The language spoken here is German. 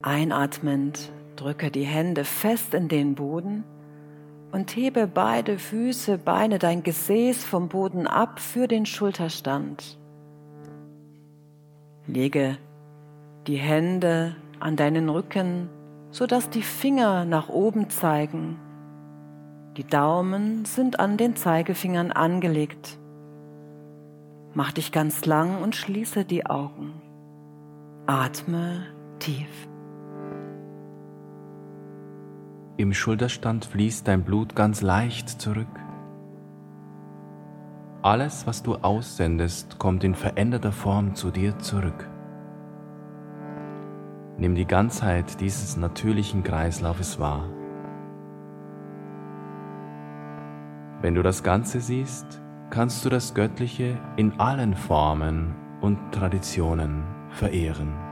Einatmend drücke die Hände fest in den Boden und hebe beide Füße, Beine, dein Gesäß vom Boden ab für den Schulterstand. Lege die Hände an deinen Rücken, sodass die Finger nach oben zeigen. Die Daumen sind an den Zeigefingern angelegt. Mach dich ganz lang und schließe die Augen. Atme tief. Im Schulterstand fließt dein Blut ganz leicht zurück. Alles, was du aussendest, kommt in veränderter Form zu dir zurück. Nimm die Ganzheit dieses natürlichen Kreislaufes wahr. Wenn du das Ganze siehst, kannst du das Göttliche in allen Formen und Traditionen verehren.